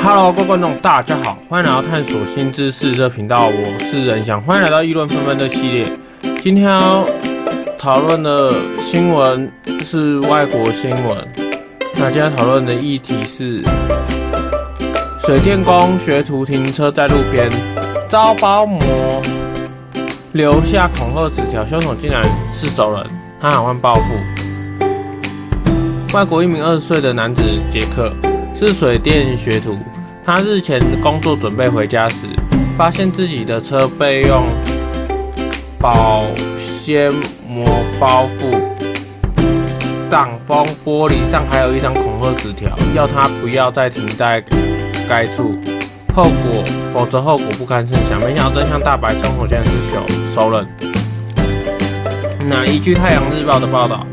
Hello，各位观众，大家好，欢迎来到探索新知识这频道，我是仁翔，欢迎来到议论纷纷的系列。今天要讨论的新闻是外国新闻，那今天讨论的议题是水电工学徒停车在路边遭包膜留下恐吓纸条，凶手竟然是熟人，他喊话报复。外国一名二十岁的男子杰克。是水电学徒，他日前工作准备回家时，发现自己的车被用保鲜膜包覆，挡风玻璃上还有一张恐吓纸条，要他不要再停在该处，后果否则后果不堪设想。没想到真相大白，凶手竟然是熟熟人。那依据《太阳日报》的报道，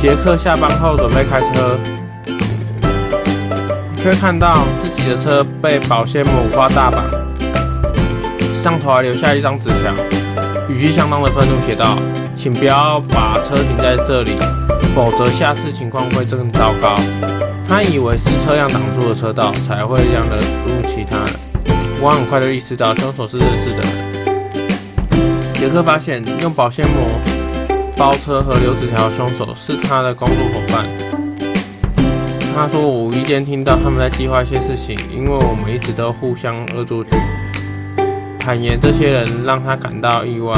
杰克下班后准备开车。却看到自己的车被保鲜膜五花大绑，上头还留下一张纸条，语气相当的愤怒，写道：“请不要把车停在这里，否则下次情况会更糟糕。”他以为是车辆挡住了车道，才会这样的侮辱其他人。我很快就意识到凶手是认识的人。杰克发现用保鲜膜包车和留纸条的凶手是他的工作伙伴。他说：“我无意间听到他们在计划一些事情，因为我们一直都互相恶作剧。坦言这些人让他感到意外，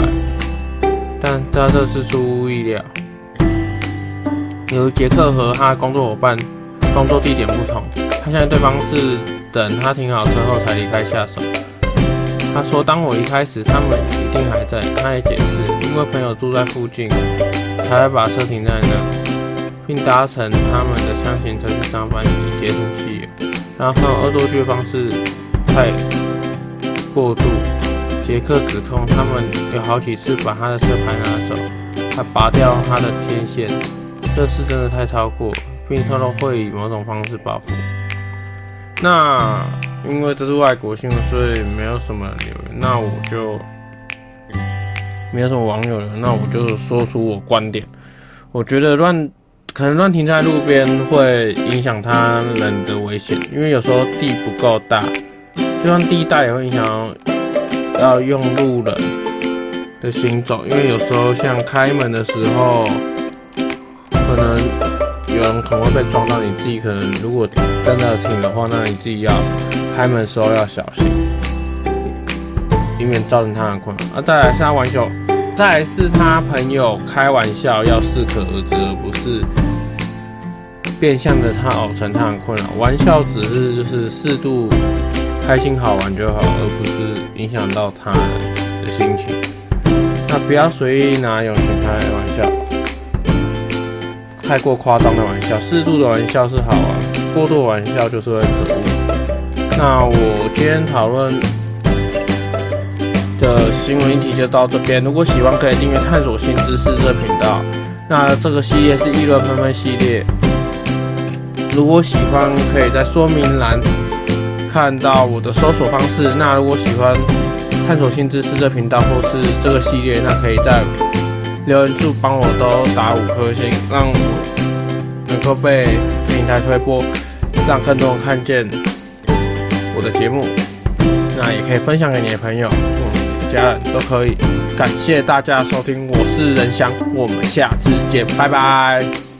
但他这次出乎意料。由于杰克和他的工作伙伴工作地点不同，他相信对方是等他停好车后才离开下手。他说：当我离开时，他们一定还在。他也解释，因为朋友住在附近，才会把车停在那。”并搭乘他们的厢型车去上班，以节省汽油。然后恶作剧方式太过度。杰克指控他们有好几次把他的车牌拿走，还拔掉他的天线，这次真的太超过，并透露会以某种方式报复。那因为这是外国新闻，所以没有什么留言，那我就没有什么网友了，那我就说出我观点。我觉得乱。可能乱停在路边会影响他人的危险，因为有时候地不够大，就算地大也会影响要用路人的行走。因为有时候像开门的时候，可能有人可能会被撞到，你自己可能如果真的停的话，那你自己要开门的时候要小心，以免造成他的困扰。啊，再来是他玩笑。再来是他朋友开玩笑，要适可而止，而不是变相的他熬成他很困扰。玩笑只是就是适度开心好玩就好，而不是影响到他的心情。那不要随意拿友情开玩笑，太过夸张的玩笑，适度的玩笑是好玩，过度玩笑就是会可恶。那我今天讨论。的新闻议题就到这边。如果喜欢，可以订阅“探索新知识”这频道。那这个系列是议论纷纷系列。如果喜欢，可以在说明栏看到我的搜索方式。那如果喜欢“探索新知识”这频道或是这个系列，那可以在留言处帮我都打五颗星，让我能够被平台推播，让更多人看见我的节目。那也可以分享给你的朋友。嗯家人都可以，感谢大家收听，我是仁翔，我们下次见，拜拜。